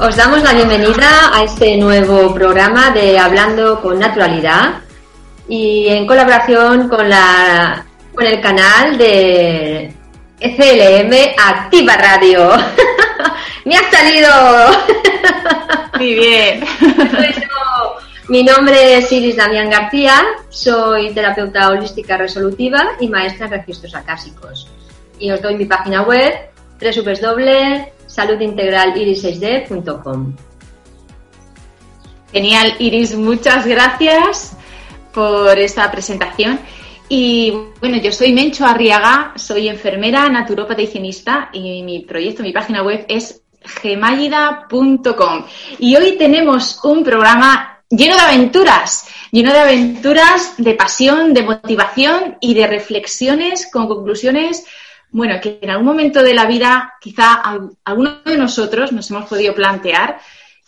Os damos la bienvenida a este nuevo programa de Hablando con Naturalidad y en colaboración con, la, con el canal de FLM Activa Radio. ¡Me ha salido! Muy bien. Mi nombre es Iris Damián García, soy terapeuta holística resolutiva y maestra en registros acásicos. Y os doy mi página web www saludintegraliris6d.com. Genial, Iris, muchas gracias por esta presentación. Y bueno, yo soy Mencho Arriaga, soy enfermera, naturópata higienista y mi proyecto, mi página web es gemayida.com. Y hoy tenemos un programa lleno de aventuras, lleno de aventuras, de pasión, de motivación y de reflexiones con conclusiones bueno, que en algún momento de la vida quizá alguno de nosotros nos hemos podido plantear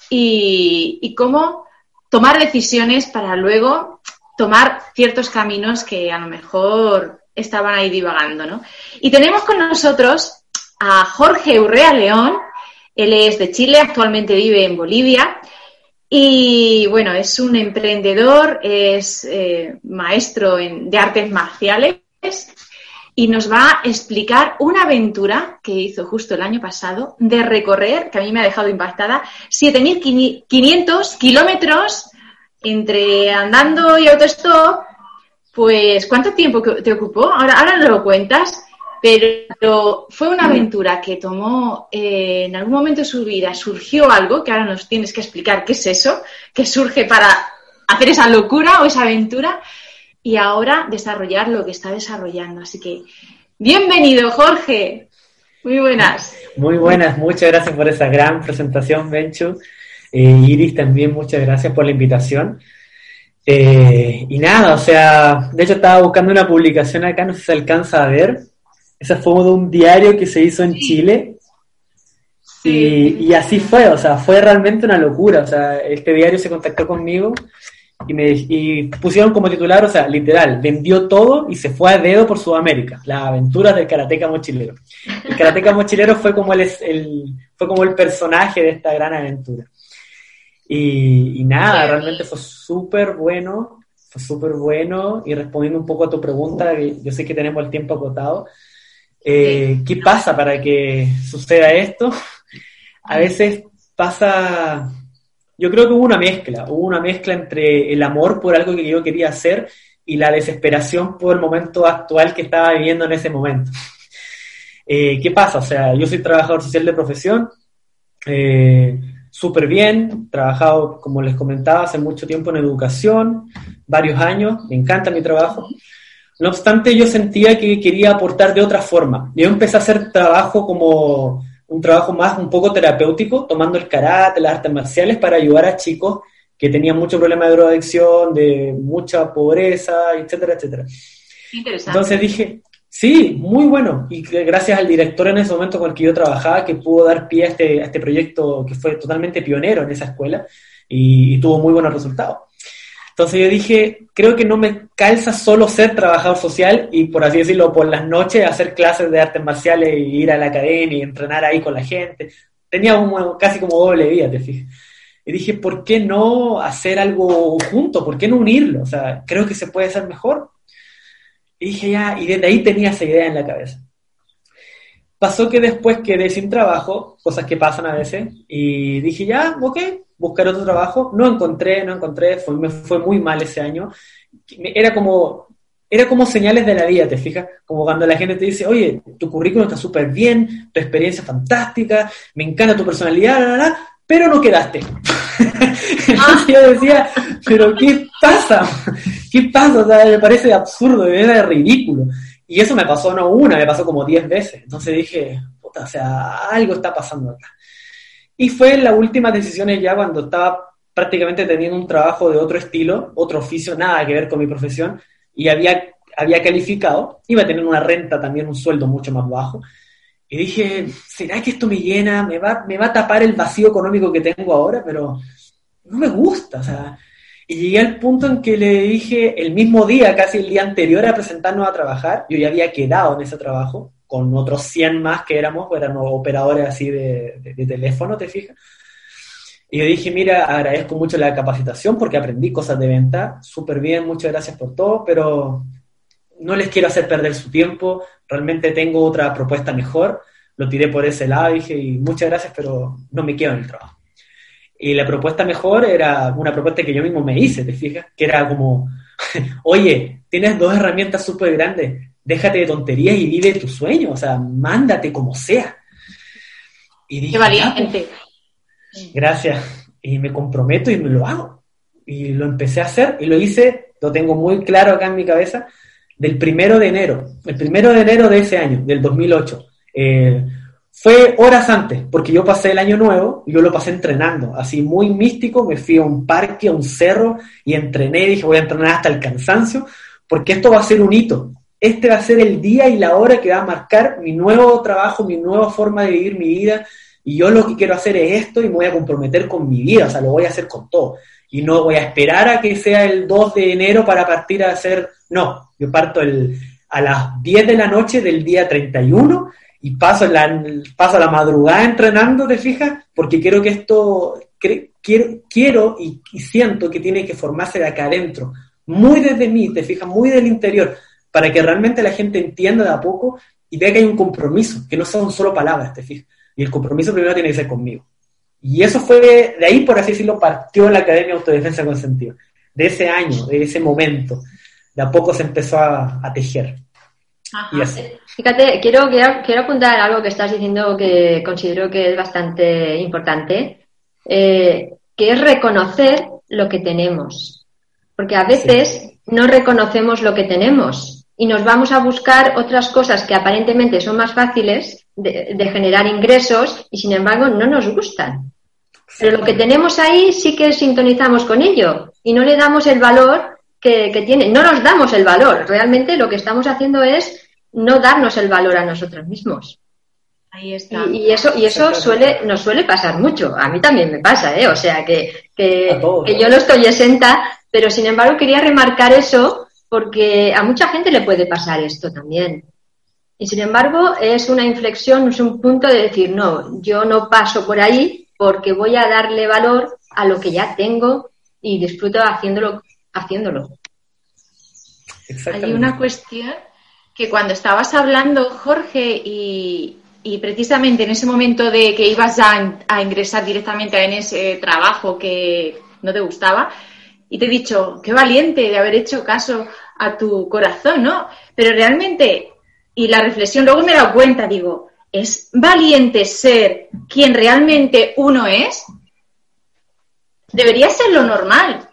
y, cómo tomar decisiones para luego tomar ciertos caminos que a lo mejor estaban ahí divagando, ¿no? Y tenemos con nosotros a Jorge Urrea León, él es de Chile, actualmente vive en Bolivia y bueno, es un emprendedor, es eh, maestro de artes marciales y nos va a explicar una aventura que hizo justo el año pasado de recorrer, que a mí me ha dejado impactada, 7.500 kilómetros entre andando y autostop. Pues, ¿cuánto tiempo te ocupó? Ahora, ahora no lo cuentas, pero fue una aventura que tomó eh, en algún momento de su vida, surgió algo, que ahora nos tienes que explicar qué es eso, que surge para hacer esa locura o esa aventura, y ahora desarrollar lo que está desarrollando. Así que, bienvenido, Jorge. Muy buenas. Muy buenas, muchas gracias por esa gran presentación, Benchu. Eh, Iris, también muchas gracias por la invitación. Eh, y nada, o sea, de hecho estaba buscando una publicación acá, no sé si se alcanza a ver. Esa fue de un diario que se hizo en Chile. Y, y, así fue, o sea, fue realmente una locura. O sea, este diario se contactó conmigo y, me, y pusieron como titular, o sea, literal, vendió todo y se fue a dedo por Sudamérica, las aventuras del karateca mochilero. El karateca mochilero fue como el, el, fue como el personaje de esta gran aventura. Y, nada, realmente fue súper bueno, fue súper bueno, y respondiendo un poco a tu pregunta, yo sé que tenemos el tiempo acotado, eh, ¿qué pasa para que suceda esto? A veces pasa yo creo que hubo una mezcla, hubo una mezcla entre el amor por algo que yo quería hacer y la desesperación por el momento actual que estaba viviendo en ese momento. Eh, ¿Qué pasa? O sea, yo soy trabajador social de profesión, eh, súper bien, trabajado, como les comentaba, hace mucho tiempo en educación, varios años, me encanta mi trabajo. No obstante, yo sentía que quería aportar de otra forma. Yo empecé a hacer trabajo como un trabajo más un poco terapéutico, tomando el karate, las artes marciales para ayudar a chicos que tenían mucho problema de drogadicción, de mucha pobreza, etcétera, etcétera. Interesante. Entonces dije, sí, muy bueno. Y gracias al director en ese momento con el que yo trabajaba, que pudo dar pie a este, a este proyecto que fue totalmente pionero en esa escuela y, y tuvo muy buenos resultados. Entonces yo dije, creo que no me calza solo ser trabajador social y, por así decirlo, por las noches hacer clases de artes marciales y ir a la academia y entrenar ahí con la gente. Tenía casi como doble vida, te fijas. Y dije, ¿por qué no hacer algo junto? ¿Por qué no unirlo? O sea, creo que se puede hacer mejor. Y dije, ya, y desde ahí tenía esa idea en la cabeza. Pasó que después quedé sin trabajo, cosas que pasan a veces, y dije, ya, ok, buscar otro trabajo. No encontré, no encontré, fue, me fue muy mal ese año. Era como, era como señales de la vida, ¿te fijas? Como cuando la gente te dice, oye, tu currículum está súper bien, tu experiencia fantástica, me encanta tu personalidad, pero no quedaste. Entonces yo decía, pero ¿qué pasa? ¿Qué pasa? O sea, me parece absurdo, me parece ridículo. Y eso me pasó no una, me pasó como diez veces. Entonces dije, puta, o sea, algo está pasando acá. Y fue en las últimas decisiones ya cuando estaba prácticamente teniendo un trabajo de otro estilo, otro oficio, nada que ver con mi profesión, y había, había calificado, iba a tener una renta también, un sueldo mucho más bajo. Y dije, ¿será que esto me llena? ¿Me va, me va a tapar el vacío económico que tengo ahora? Pero no me gusta, o sea, y llegué al punto en que le dije, el mismo día, casi el día anterior a presentarnos a trabajar, yo ya había quedado en ese trabajo, con otros 100 más que éramos, éramos operadores así de, de, teléfono, ¿te fijas? Y yo dije, mira, agradezco mucho la capacitación porque aprendí cosas de venta, súper bien, muchas gracias por todo, pero no les quiero hacer perder su tiempo, realmente tengo otra propuesta mejor, lo tiré por ese lado, dije, y muchas gracias, pero no me quedo en el trabajo. Y la propuesta mejor era una propuesta que yo mismo me hice, ¿te fijas? Que era como, oye, tienes dos herramientas súper grandes, déjate de tonterías y vive tu sueño, o sea, mándate como sea. Y dije, Qué valiente. Pues, gracias. Y me comprometo y me lo hago. Y lo empecé a hacer y lo hice, lo tengo muy claro acá en mi cabeza, del primero de enero, el primero de enero de ese año, del 2008. Eh, fue horas antes, porque yo pasé el año nuevo y yo lo pasé entrenando, así muy místico, me fui a un parque, a un cerro y entrené, dije voy a entrenar hasta el cansancio, porque esto va a ser un hito. Este va a ser el día y la hora que va a marcar mi nuevo trabajo, mi nueva forma de vivir mi vida. Y yo lo que quiero hacer es esto y me voy a comprometer con mi vida, o sea, lo voy a hacer con todo. Y no voy a esperar a que sea el 2 de enero para partir a hacer, no, yo parto el, a las 10 de la noche del día 31 y paso la, paso la madrugada entrenando, ¿te fijas? Porque quiero que esto, quiero, quiero y, siento que tiene que formarse de acá adentro, muy desde mí, ¿te fijas? Muy del interior, para que realmente la gente entienda de a poco y vea que hay un compromiso, que no son solo palabras, ¿te fijas? Y el compromiso primero tiene que ser conmigo. Y eso fue, de ahí, por así decirlo, partió la Academia de Autodefensa con Sentido. De ese año, de ese momento, de a poco se empezó a, a tejer. Y así. Fíjate, quiero, quiero, apuntar algo que estás diciendo que considero que es bastante importante, eh, que es reconocer lo que tenemos. Porque a veces no reconocemos lo que tenemos y nos vamos a buscar otras cosas que aparentemente son más fáciles de, generar ingresos y sin embargo no nos gustan. Pero lo que tenemos ahí sí que sintonizamos con ello y no le damos el valor que, que tiene. No nos damos el valor. Realmente lo que estamos haciendo es no darnos el valor a nosotros mismos. Ahí está. Y, eso, y eso suele, nos suele pasar mucho. A mí también me pasa, ¿eh? O sea, que, que, yo no estoy exenta, pero sin embargo quería remarcar eso porque a mucha gente le puede pasar esto también. Y sin embargo es una inflexión, es un punto de decir, no, yo no paso por ahí porque voy a darle valor a lo que ya tengo y disfruto haciéndolo. haciéndolo. Hay una cuestión que cuando estabas hablando, Jorge, y, precisamente en ese momento de que ibas a, ingresar directamente en ese trabajo que no te gustaba, y te he dicho, qué valiente de haber hecho caso a tu corazón, ¿no? Pero realmente, y la reflexión, luego me he dado cuenta, digo, ¿es valiente ser quien realmente uno es? Debería ser lo normal.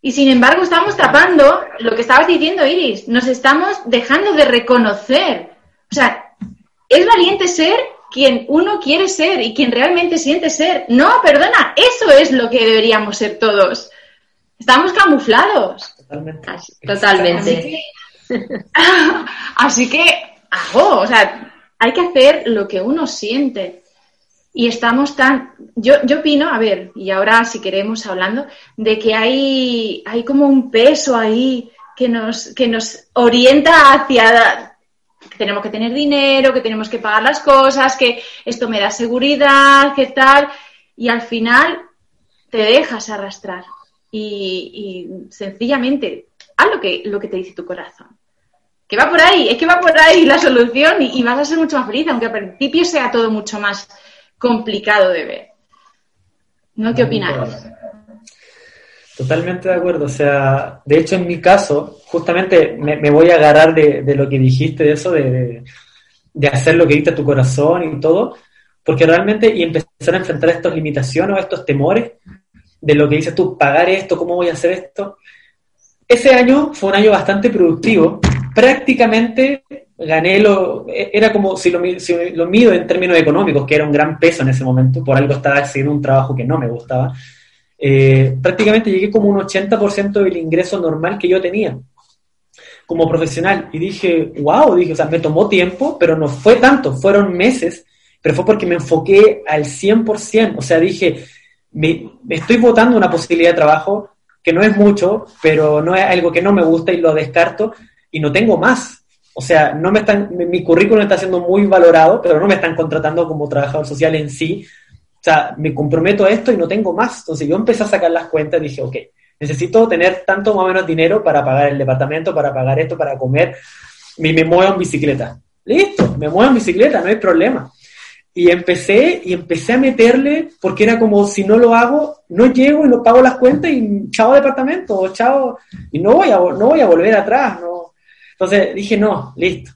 Y sin embargo, estamos tapando lo que estabas diciendo, Iris. Nos estamos dejando de reconocer. O sea, es valiente ser quien uno quiere ser y quien realmente siente ser. No, perdona, eso es lo que deberíamos ser todos. Estamos camuflados. Totalmente. Totalmente. Así que, hago, o sea, hay que hacer lo que uno siente y estamos tan, yo, yo opino, a ver, y ahora si queremos hablando, de que hay, hay como un peso ahí que nos, que nos orienta hacia que tenemos que tener dinero, que tenemos que pagar las cosas, que esto me da seguridad, que tal, y al final te dejas arrastrar y, sencillamente haz lo que, lo que te dice tu corazón. Que va por ahí, es que va por ahí la solución y, vas a ser mucho más feliz, aunque al principio sea todo mucho más complicado de ver. ¿No qué opinas? Totalmente de acuerdo. O sea, de hecho, en mi caso, justamente me, voy a agarrar de, lo que dijiste, de eso, de, de, hacer lo que dicta tu corazón y todo, porque realmente, y empezar a enfrentar estas limitaciones o estos temores, de lo que dices tú, pagar esto, cómo voy a hacer esto. Ese año fue un año bastante productivo. Prácticamente gané lo. Era como si lo, lo mido en términos económicos, que era un gran peso en ese momento. Por algo estaba haciendo un trabajo que no me gustaba eh, prácticamente llegué como un 80% del ingreso normal que yo tenía como profesional. Y dije, wow, dije, o sea, me tomó tiempo, pero no fue tanto, fueron meses, pero fue porque me enfoqué al 100%. O sea, dije, me, estoy votando una posibilidad de trabajo que no es mucho, pero no es algo que no me gusta y lo descarto y no tengo más. O sea, no me están, mi currículum está siendo muy valorado, pero no me están contratando como trabajador social en sí, o sea, me comprometo a esto y no tengo más. Entonces yo empecé a sacar las cuentas y dije, ok, necesito tener tanto más o menos dinero para pagar el departamento, para pagar esto, para comer. Y me muevo en bicicleta. Listo, me muevo en bicicleta, no hay problema. Y empecé, y empecé a meterle, porque era como, si no lo hago, no llego y no pago las cuentas y chao departamento, chao, y no voy a, no voy a volver atrás, no. Entonces dije, no, listo.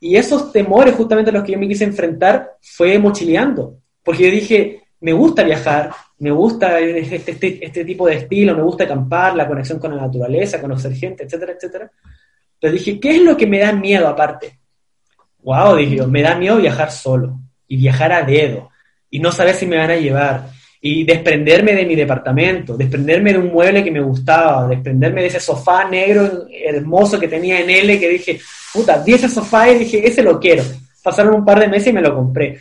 Y esos temores, justamente los que yo me quise enfrentar, fue mochileando. Porque yo dije, me gusta viajar, me gusta este, este, este, tipo de estilo, me gusta acampar, la conexión con la naturaleza, conocer gente, etcétera, etcétera. Pero dije, ¿qué es lo que me da miedo aparte? Wow, dije me da miedo viajar solo y viajar a dedo y no saber si me van a llevar y desprenderme de mi departamento, desprenderme de un mueble que me gustaba, desprenderme de ese sofá negro hermoso que tenía en L que dije, puta, vi ese sofá y dije, ese lo quiero. Pasaron un par de meses y me lo compré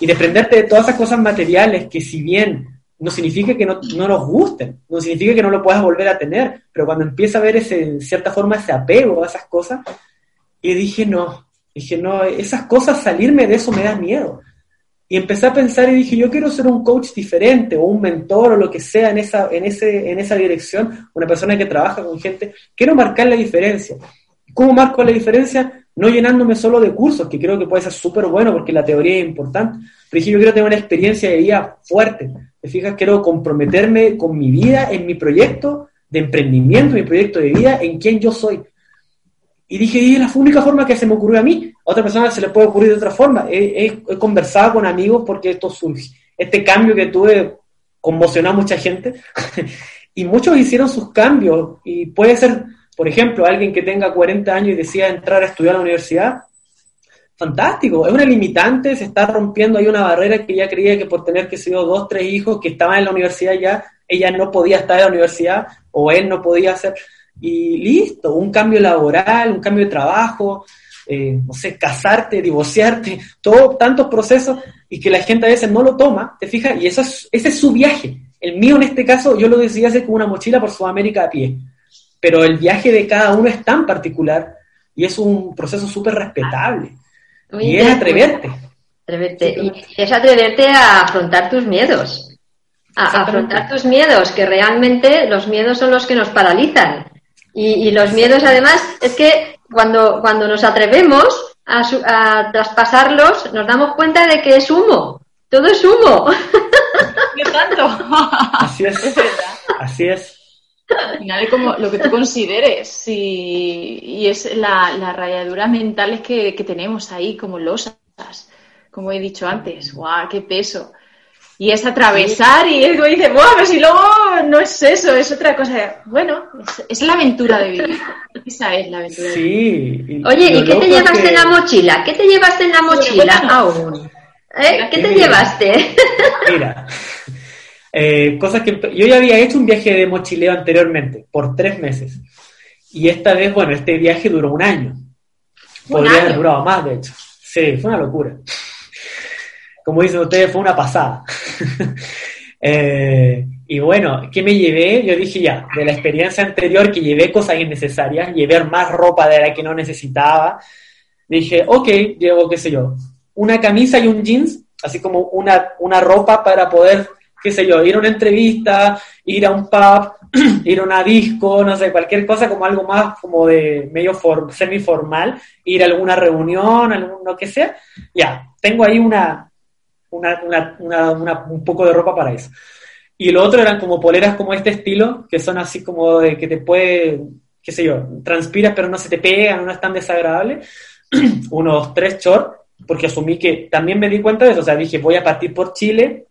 y desprenderte de todas esas cosas materiales que si bien no significa que no, nos gusten, no significa que no lo puedas volver a tener, pero cuando empieza a ver ese, en cierta forma ese apego a esas cosas, y dije, no, dije, no, esas cosas, salirme de eso me da miedo. Y empecé a pensar y dije, yo quiero ser un coach diferente o un mentor o lo que sea en esa, en ese, en esa dirección, una persona que trabaja con gente, quiero marcar la diferencia. ¿Cómo marco la diferencia? no llenándome solo de cursos, que creo que puede ser súper bueno porque la teoría es importante, pero dije, yo quiero tener una experiencia de vida fuerte. ¿Te fijas? Quiero comprometerme con mi vida, en mi proyecto de emprendimiento, mi proyecto de vida, en quién yo soy. Y dije, y es la única forma que se me ocurrió a mí. A otra persona se le puede ocurrir de otra forma. He, conversado con amigos porque esto surge. Este cambio que tuve conmocionó a mucha gente. y muchos hicieron sus cambios. Y puede ser por ejemplo, alguien que tenga 40 años y decida entrar a estudiar a la universidad, fantástico, es una limitante, se está rompiendo ahí una barrera que ya creía que por tener que ser dos, tres hijos que estaban en la universidad ya, ella no podía estar en la universidad o él no podía hacer. Y listo, un cambio laboral, un cambio de trabajo, eh, no sé, casarte, divorciarte, todo, tantos procesos y que la gente a veces no lo toma, ¿te fijas? Y eso es, ese es su viaje. El mío en este caso, yo lo decidí hacer con una mochila por Sudamérica a pie pero el viaje de cada uno es tan particular y es un proceso súper respetable. y es atreverte. Y es atreverte a afrontar tus miedos. A afrontar tus miedos, que realmente los miedos son los que nos paralizan. Y, los miedos, además, es que cuando, cuando nos atrevemos a, a, traspasarlos, nos damos cuenta de que es humo. Todo es humo. ¿Qué tanto? Así es. es Así es. Al final es como lo que tú consideres y, es la, rayadura mental que, que tenemos ahí como losas, como he dicho antes. ¡Guau, qué peso! Y es atravesar y es como dice, ¡buah! Pero si luego no es eso, es otra cosa. Bueno, es, la aventura de vivir. Esa es la aventura de vivir. Oye, ¿y qué te llevaste en la mochila? ¿Qué te llevaste en la mochila aún? ¿Eh? ¿Qué te llevaste? Mira, eh, cosas que yo ya había hecho un viaje de mochileo anteriormente, por tres meses. Y esta vez, bueno, este viaje duró un año. Podría haber durado más, de hecho. Sí, fue una locura. Como dicen ustedes, fue una pasada. eh, y bueno, ¿qué me llevé? Yo dije ya, de la experiencia anterior que llevé cosas innecesarias, llevé más ropa de la que no necesitaba. Dije, ok, llevo, qué sé yo, una camisa y un jeans, así como una, una ropa para poder qué sé yo, ir a una entrevista, ir a un pub, ir a una disco, no sé, cualquier cosa como algo más como de medio for, semi-formal, ir a alguna reunión, algún, lo que sea, ya, tengo ahí una, un poco de ropa para eso. Y lo otro eran como poleras como este estilo, que son así como de que te puede, qué sé yo, transpiras pero no se te pegan, no es tan desagradable. Unos tres shorts, porque asumí que también me di cuenta de eso, o sea, dije, voy a partir por Chile,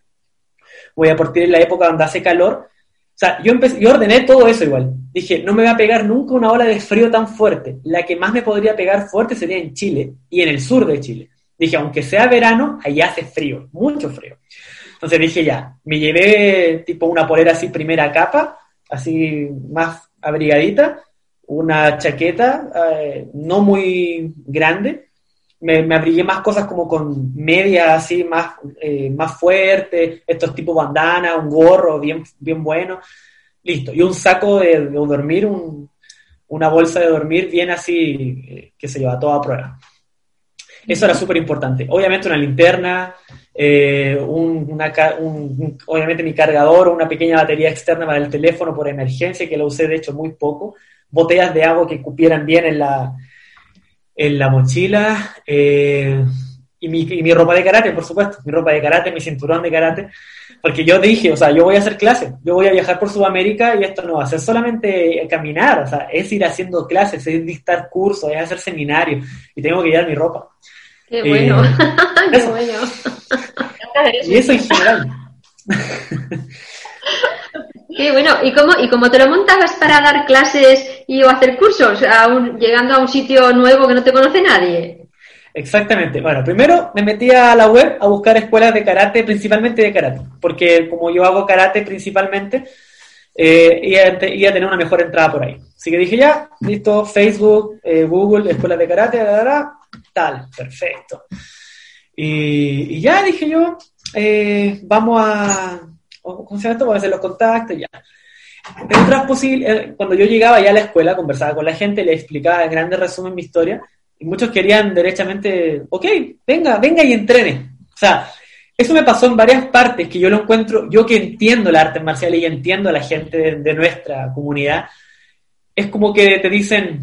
voy a partir en la época donde hace calor. O sea, yo, empecé, yo ordené todo eso igual. Dije, no me va a pegar nunca una ola de frío tan fuerte. La que más me podría pegar fuerte sería en Chile y en el sur de Chile. Dije, aunque sea verano, allá hace frío, mucho frío. Entonces dije, ya, me llevé tipo una polera así primera capa, así más abrigadita, una chaqueta eh, no muy grande, me, abrigué más cosas como con media así más, eh, más fuerte, estos tipo bandana, un gorro bien, bien bueno, listo, y un saco de, dormir, un, una bolsa de dormir bien así, eh, que se lleva toda a prueba. Eso era súper importante. Obviamente una linterna, eh, un, obviamente mi cargador, una pequeña batería externa para el teléfono por emergencia, que lo usé de hecho muy poco, botellas de agua que cupieran bien en la, en la mochila, eh, y, mi, y, mi, ropa de karate, por supuesto, mi ropa de karate, mi cinturón de karate, porque yo dije, o sea, yo voy a hacer clases, yo voy a viajar por Sudamérica y esto no va a ser solamente caminar, o sea, es ir haciendo clases, es dictar cursos, es hacer seminarios, y tengo que llevar mi ropa. Qué bueno, eh, qué bueno. y eso en general. Qué bueno, ¿y cómo, ¿y cómo te lo montabas para dar clases y o hacer cursos, a un, llegando a un sitio nuevo que no te conoce nadie? Exactamente. Bueno, primero me metí a la web a buscar escuelas de karate, principalmente de karate, porque como yo hago karate principalmente, eh, iba, a, tener una mejor entrada por ahí. Así que dije ya, listo, Facebook, eh, Google, escuelas de karate, tal, perfecto. Y, ya dije yo, eh, vamos a, ¿cómo se esto? Vamos a hacer los contactos, ya. Otras posibles, cuando yo llegaba ya a la escuela, conversaba con la gente, le explicaba en grandes resumen mi historia, muchos querían derechamente, ok, venga, venga y entrene. O sea, eso me pasó en varias partes, que yo lo encuentro, yo que entiendo el arte marcial y entiendo a la gente de, de nuestra comunidad, es como que te dicen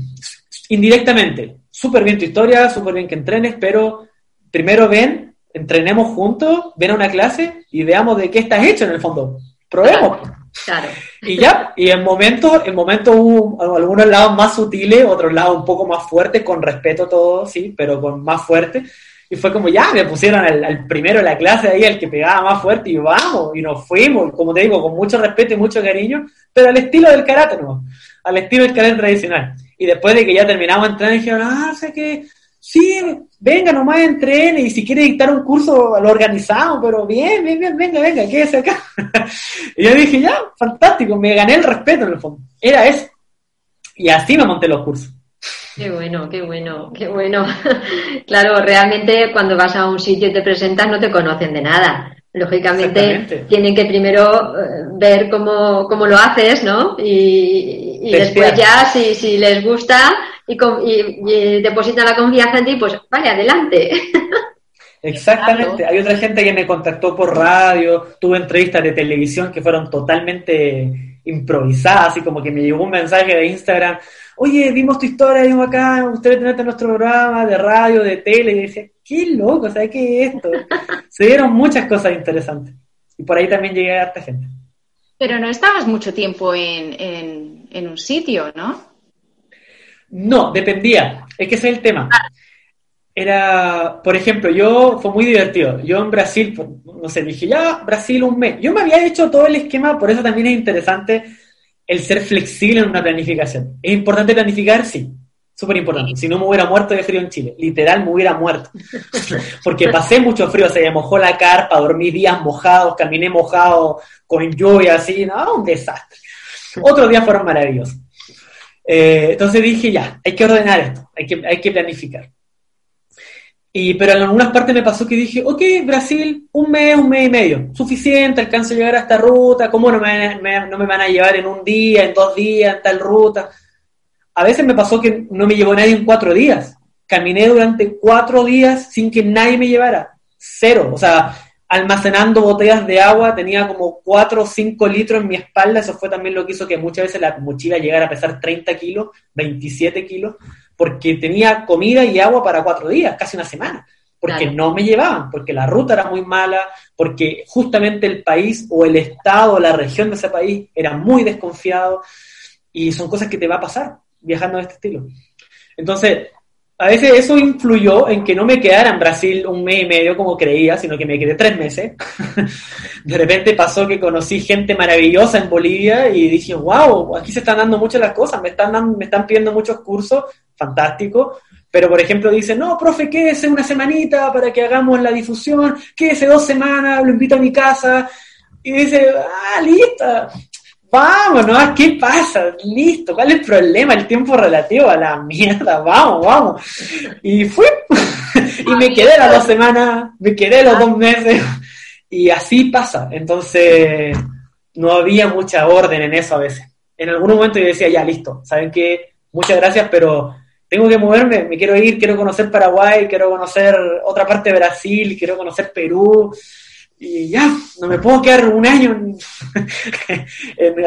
indirectamente, súper bien tu historia, súper bien que entrenes, pero primero ven, entrenemos juntos, ven a una clase y veamos de qué estás hecho en el fondo. Probemos. Claro. Y ya, y en momentos, en momentos hubo algunos lados más sutiles, otros lados un poco más fuertes, con respeto todo, sí, pero con más fuerte. Y fue como, ya, me pusieron al, al, primero de la clase ahí, el que pegaba más fuerte, y vamos, y nos fuimos, como te digo, con mucho respeto y mucho cariño, pero al estilo del karate, ¿no? Al estilo del karate tradicional. Y después de que ya terminamos de entrenar, dijeron, ah, sé que, sí, venga, nomás entrene, y si quiere dictar un curso, lo organizamos, pero bien, bien, bien, venga, venga, quédese acá. y yo dije, ya, fantástico, me gané el respeto en el fondo. Era eso. Y así me monté los cursos. Qué bueno, qué bueno, qué bueno. claro, realmente cuando vas a un sitio y te presentas no te conocen de nada. Lógicamente tienen que primero ver cómo, cómo lo haces, ¿no? Y, y después ya, si, si les gusta y, y, y, depositan la confianza en ti, pues vale, adelante. Exactamente. Claro. Hay otra gente que me contactó por radio, tuve entrevistas de televisión que fueron totalmente improvisadas, así como que me llegó un mensaje de Instagram, oye, vimos tu historia, vimos acá, usted tenerte en nuestro programa de radio, de tele, y decía, qué loco, ¿sabes qué es esto? Se dieron muchas cosas interesantes. Y por ahí también llegué a harta gente. Pero no estabas mucho tiempo en, en, en un sitio, ¿no? No, dependía. Es que ese es el tema. Era, por ejemplo, yo, fue muy divertido. Yo en Brasil, no sé, dije, ya, Brasil un mes. Yo me había hecho todo el esquema, por eso también es interesante el ser flexible en una planificación. ¿Es importante planificar? Sí, súper importante. Si no me hubiera muerto de frío en Chile, literal me hubiera muerto. Porque pasé mucho frío, se me mojó la carpa, dormí días mojados, caminé mojado, con lluvia así, no, un desastre. Otros días fueron maravillosos. Eh, entonces dije, ya, hay que ordenar esto, hay que, hay que planificar. Y, pero en algunas partes me pasó que dije, ok, Brasil, un mes, un mes y medio, suficiente, alcanzo a llegar a esta ruta, ¿cómo no me, no me van a llevar en un día, en dos días, en tal ruta? A veces me pasó que no me llevó nadie en cuatro días. Caminé durante cuatro días sin que nadie me llevara. Cero. O sea, almacenando botellas de agua, tenía como cuatro o cinco litros en mi espalda. Eso fue también lo que hizo que muchas veces la mochila llegara a pesar 30 kilos, 27 kilos porque tenía comida y agua para cuatro días, casi una semana. porque no me llevaban, porque la ruta era muy mala, porque justamente el país o el estado o la región de ese país era muy desconfiado y son cosas que te va a pasar viajando de este estilo. Entonces, a veces eso influyó en que no me quedara en Brasil un mes y medio como creía, sino que me quedé tres meses. de repente pasó que conocí gente maravillosa en Bolivia y dije, wow, aquí se están dando muchas las cosas, me están, me están pidiendo muchos cursos, fantástico. Pero, por ejemplo, dice, no, profe, quédese una semanita para que hagamos la difusión, quédese dos semanas, lo invito a mi casa. Y dice, ah, lista, vamos, ¿no? ¿Qué pasa? Listo, ¿cuál es el problema? El tiempo relativo a la mierda, vamos, vamos. Y fui, y me quedé las dos semanas, me quedé los dos meses, y así pasa. Entonces, no había mucha orden en eso a veces. En algún momento yo decía, ya, listo, ¿saben qué? Muchas gracias, pero tengo que moverme, me quiero ir, quiero conocer Paraguay, quiero conocer otra parte de Brasil, quiero conocer Perú, y ya, no me puedo quedar un año en,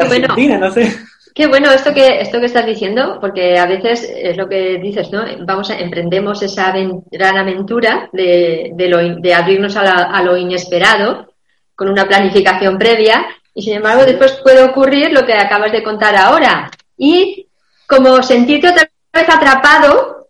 Argentina, no sé. Qué bueno esto que esto que estás diciendo, porque a veces es lo que dices, ¿no? Vamos a emprendemos esa gran aventura de, de, de abrirnos a, lo inesperado con una planificación previa y sin embargo después puede ocurrir lo que acabas de contar ahora y como sentirte otra vez atrapado,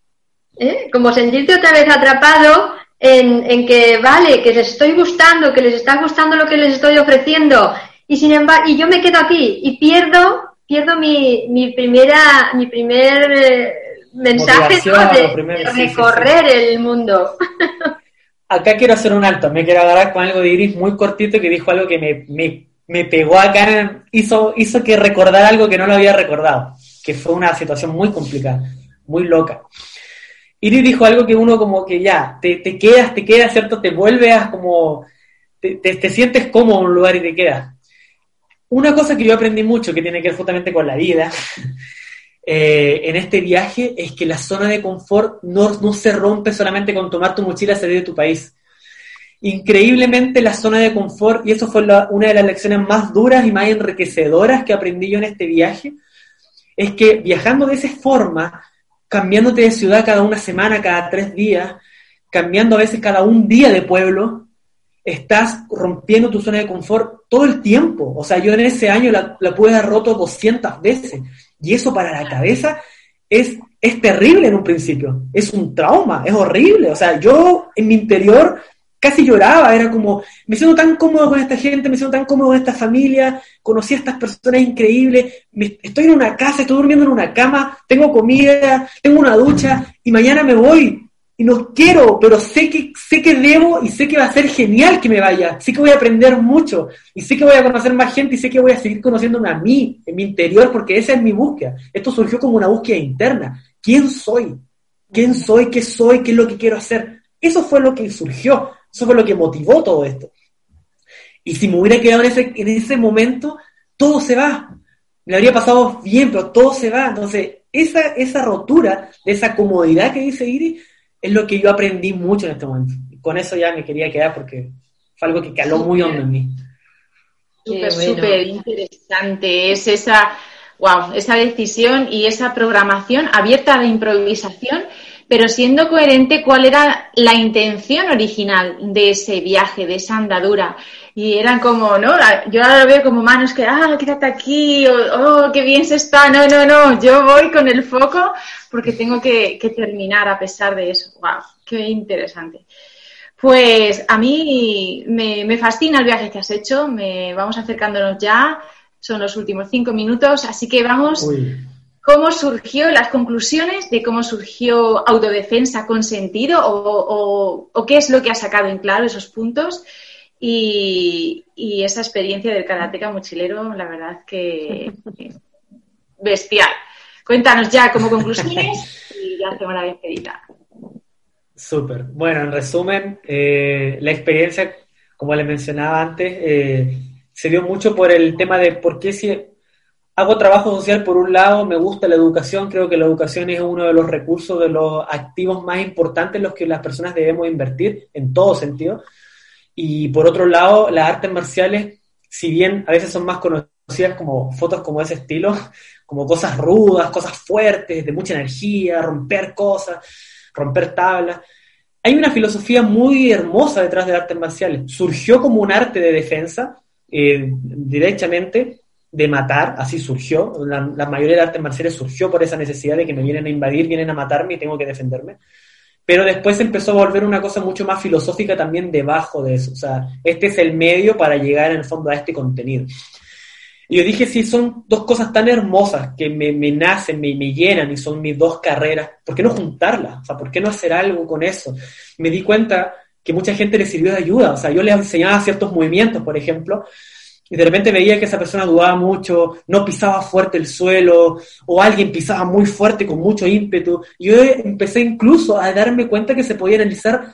¿eh? como sentirte otra vez atrapado en, en, que, vale, que les estoy gustando, que les está gustando lo que les estoy ofreciendo, y sin embargo, y yo me quedo aquí y pierdo, pierdo mi, mi primera, mi primer eh, mensaje de, recorrer el mundo. Acá quiero hacer un alto, me quiero agarrar con algo de Iris muy cortito que dijo algo que me, me, me pegó acá, hizo, hizo que recordar algo que no lo había recordado que fue una situación muy complicada, muy loca. Iris dijo algo que uno como que ya, te, te quedas, te quedas, ¿cierto? Te vuelves como, te, te, sientes cómodo en un lugar y te quedas. Una cosa que yo aprendí mucho, que tiene que ver justamente con la vida, eh, en este viaje, es que la zona de confort no, no se rompe solamente con tomar tu mochila y salir de tu país. Increíblemente la zona de confort, y eso fue una de las lecciones más duras y más enriquecedoras que aprendí yo en este viaje, es que viajando de esa forma, cambiándote de ciudad cada una semana, cada tres días, cambiando a veces cada un día de pueblo, estás rompiendo tu zona de confort todo el tiempo. O sea, yo en ese año la, la pude haber roto 200 veces. Y eso para la cabeza es, es terrible en un principio. Es un trauma, es horrible. O sea, yo en mi interior casi lloraba, era como, me siento tan cómodo con esta gente, me siento tan cómodo con esta familia, conocí a estas personas increíbles, estoy en una casa, estoy durmiendo en una cama, tengo comida, tengo una ducha y mañana me voy y no quiero, pero sé que, sé que debo y sé que va a ser genial que me vaya, sé que voy a aprender mucho y sé que voy a conocer más gente y sé que voy a seguir conociéndome a mí, en mi interior, porque esa es mi búsqueda. Esto surgió como una búsqueda interna. ¿Quién soy? ¿Quién soy? ¿Qué soy? ¿Qué es lo que quiero hacer? Eso fue lo que surgió. Eso fue lo que motivó todo esto. Y si me hubiera quedado en ese, en ese momento, todo se va. Me habría pasado bien, pero todo se va. Entonces, esa, esa rotura, esa comodidad que dice Iris, es lo que yo aprendí mucho en este momento. Y con eso ya me quería quedar porque fue algo que caló muy hondo en mí. Súper, súper interesante. Es esa, wow, esa decisión y esa programación abierta a la improvisación pero siendo coherente cuál era la intención original de ese viaje, de esa andadura. Y eran como, ¿no? Yo ahora lo veo como manos que, ah, quédate aquí, oh, qué bien se está. No, no, no, yo voy con el foco porque tengo que, terminar a pesar de eso. ¡Wow! ¡Qué interesante! Pues a mí me, fascina el viaje que has hecho, me, vamos acercándonos ya, son los últimos cinco minutos, así que vamos cómo surgió, las conclusiones de cómo surgió autodefensa con sentido o, qué es lo que ha sacado en claro esos puntos y, esa experiencia del karateca mochilero, la verdad que bestial. Cuéntanos ya como conclusiones y ya hacemos la despedida. Súper. Bueno, en resumen, eh, la experiencia, como les mencionaba antes, eh, se dio mucho por el tema de por qué si hago trabajo social por un lado, me gusta la educación, creo que la educación es uno de los recursos, de los activos más importantes en los que las personas debemos invertir en todo sentido. Y por otro lado, las artes marciales, si bien a veces son más conocidas como fotos como ese estilo, como cosas rudas, cosas fuertes, de mucha energía, romper cosas, romper tablas, hay una filosofía muy hermosa detrás de artes marciales. Surgió como un arte de defensa, eh, directamente, de matar, así surgió. La, mayoría de artes marciales surgió por esa necesidad de que me vienen a invadir, vienen a matarme y tengo que defenderme. Pero después empezó a volver una cosa mucho más filosófica también debajo de eso. O sea, este es el medio para llegar en el fondo a este contenido. Y yo dije, si son dos cosas tan hermosas que me, me nacen, me, me, llenan y son mis dos carreras, ¿por qué no juntarlas? O sea, ¿por qué no hacer algo con eso? Me di cuenta que mucha gente le sirvió de ayuda. O sea, yo les enseñaba ciertos movimientos, por ejemplo, y de repente veía que esa persona dudaba mucho, no pisaba fuerte el suelo, o alguien pisaba muy fuerte con mucho ímpetu. Y yo empecé incluso a darme cuenta que se podía analizar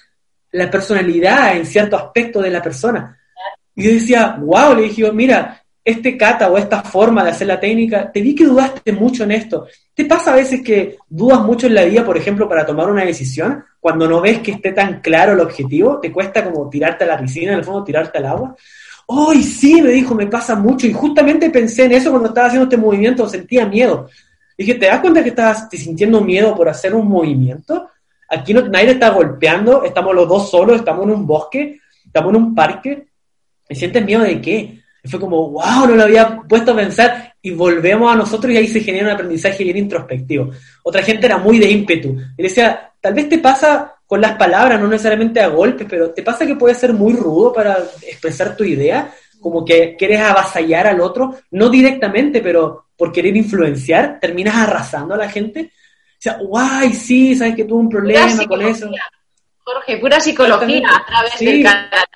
la personalidad en cierto aspecto de la persona. Y yo decía, wow, le dije, mira, este kata o esta forma de hacer la técnica, te vi que dudaste mucho en esto. ¿Te pasa a veces que dudas mucho en la vida, por ejemplo, para tomar una decisión? Cuando no ves que esté tan claro el objetivo, te cuesta como tirarte a la piscina, en el fondo tirarte al agua. ¡Ay, sí! Me dijo, me pasa mucho. Y justamente pensé en eso cuando estaba haciendo este movimiento, sentía miedo. Dije, ¿te das cuenta que estás sintiendo miedo por hacer un movimiento? Aquí no, nadie está golpeando, estamos los dos solos, estamos en un bosque, estamos en un parque. ¿Me sientes miedo de qué? Y fue como, wow, no lo había puesto a pensar. Y volvemos a nosotros y ahí se genera un aprendizaje bien introspectivo. Otra gente era muy de ímpetu. Y decía, tal vez te pasa con las palabras, no necesariamente a golpes, pero ¿te pasa que puede ser muy rudo para expresar tu idea? Como que quieres avasallar al otro, no directamente, pero por querer influenciar, terminas arrasando a la gente. O sea, guay, sí, sabes que tuve un problema con eso. Jorge, pura psicología a través del canal.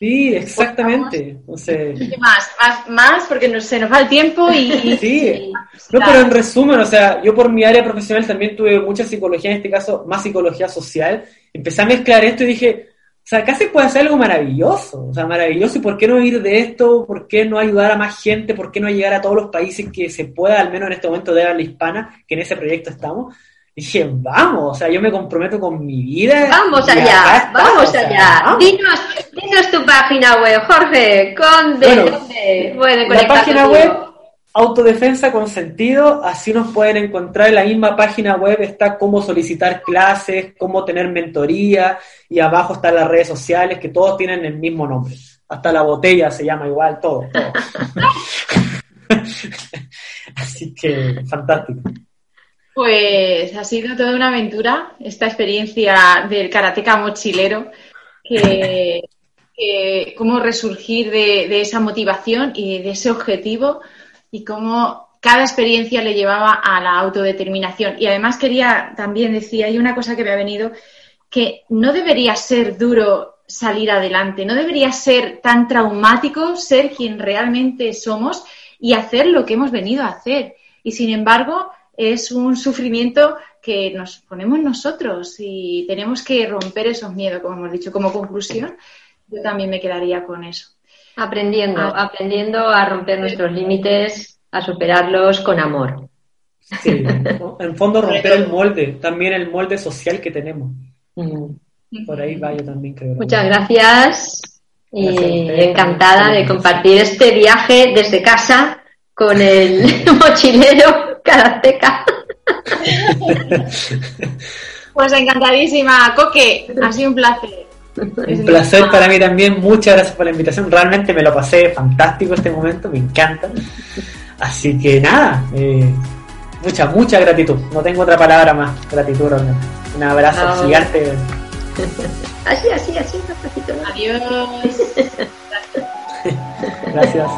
Sí, exactamente. O sea, más, más, más, porque no, se nos va el tiempo y... sí, no, pero en resumen, o sea, yo por mi área profesional también tuve mucha psicología, en este caso más psicología social. Empecé a mezclar esto y dije, o sea, acá se puede hacer algo maravilloso, o sea, maravilloso, ¿y por qué no ir de esto? ¿Por qué no ayudar a más gente? ¿Por qué no llegar a todos los países que se pueda, al menos en este momento, de habla hispana, que en ese proyecto estamos? dije, vamos, o sea, yo me comprometo con mi vida. Vamos allá, vamos allá. Dinos, dinos, tu página web, Jorge, con de, bueno, la página web Autodefensa con sentido, así nos pueden encontrar en la misma página web está cómo solicitar clases, cómo tener mentoría y abajo están las redes sociales que todos tienen el mismo nombre. Hasta la botella se llama igual, todo. todo. así que fantástico. Pues ha sido toda una aventura esta experiencia del karateca mochilero, que, cómo resurgir de, esa motivación y de ese objetivo y cómo cada experiencia le llevaba a la autodeterminación. Y además quería también decir, hay una cosa que me ha venido, que no debería ser duro salir adelante, no debería ser tan traumático ser quien realmente somos y hacer lo que hemos venido a hacer. Y sin embargo, es un sufrimiento que nos ponemos nosotros y tenemos que romper esos miedos, como hemos dicho. Como conclusión, yo también me quedaría con eso. Aprendiendo, ah. aprendiendo a romper nuestros límites, a superarlos con amor. Sí, en fondo romper el molde, también el molde social que tenemos. Mm. Por ahí va yo también creo. Muchas gracias y encantada de compartir este viaje desde casa con el mochilero karateka. Pues encantadísima, Coque, ha sido un placer. Un placer para mí también, muchas gracias por la invitación, realmente me lo pasé fantástico este momento, me encanta. Así que nada, eh, mucha, mucha gratitud, no tengo otra palabra más, gratitud realmente. Un abrazo gigante. Así, así, así, Adiós. Gracias.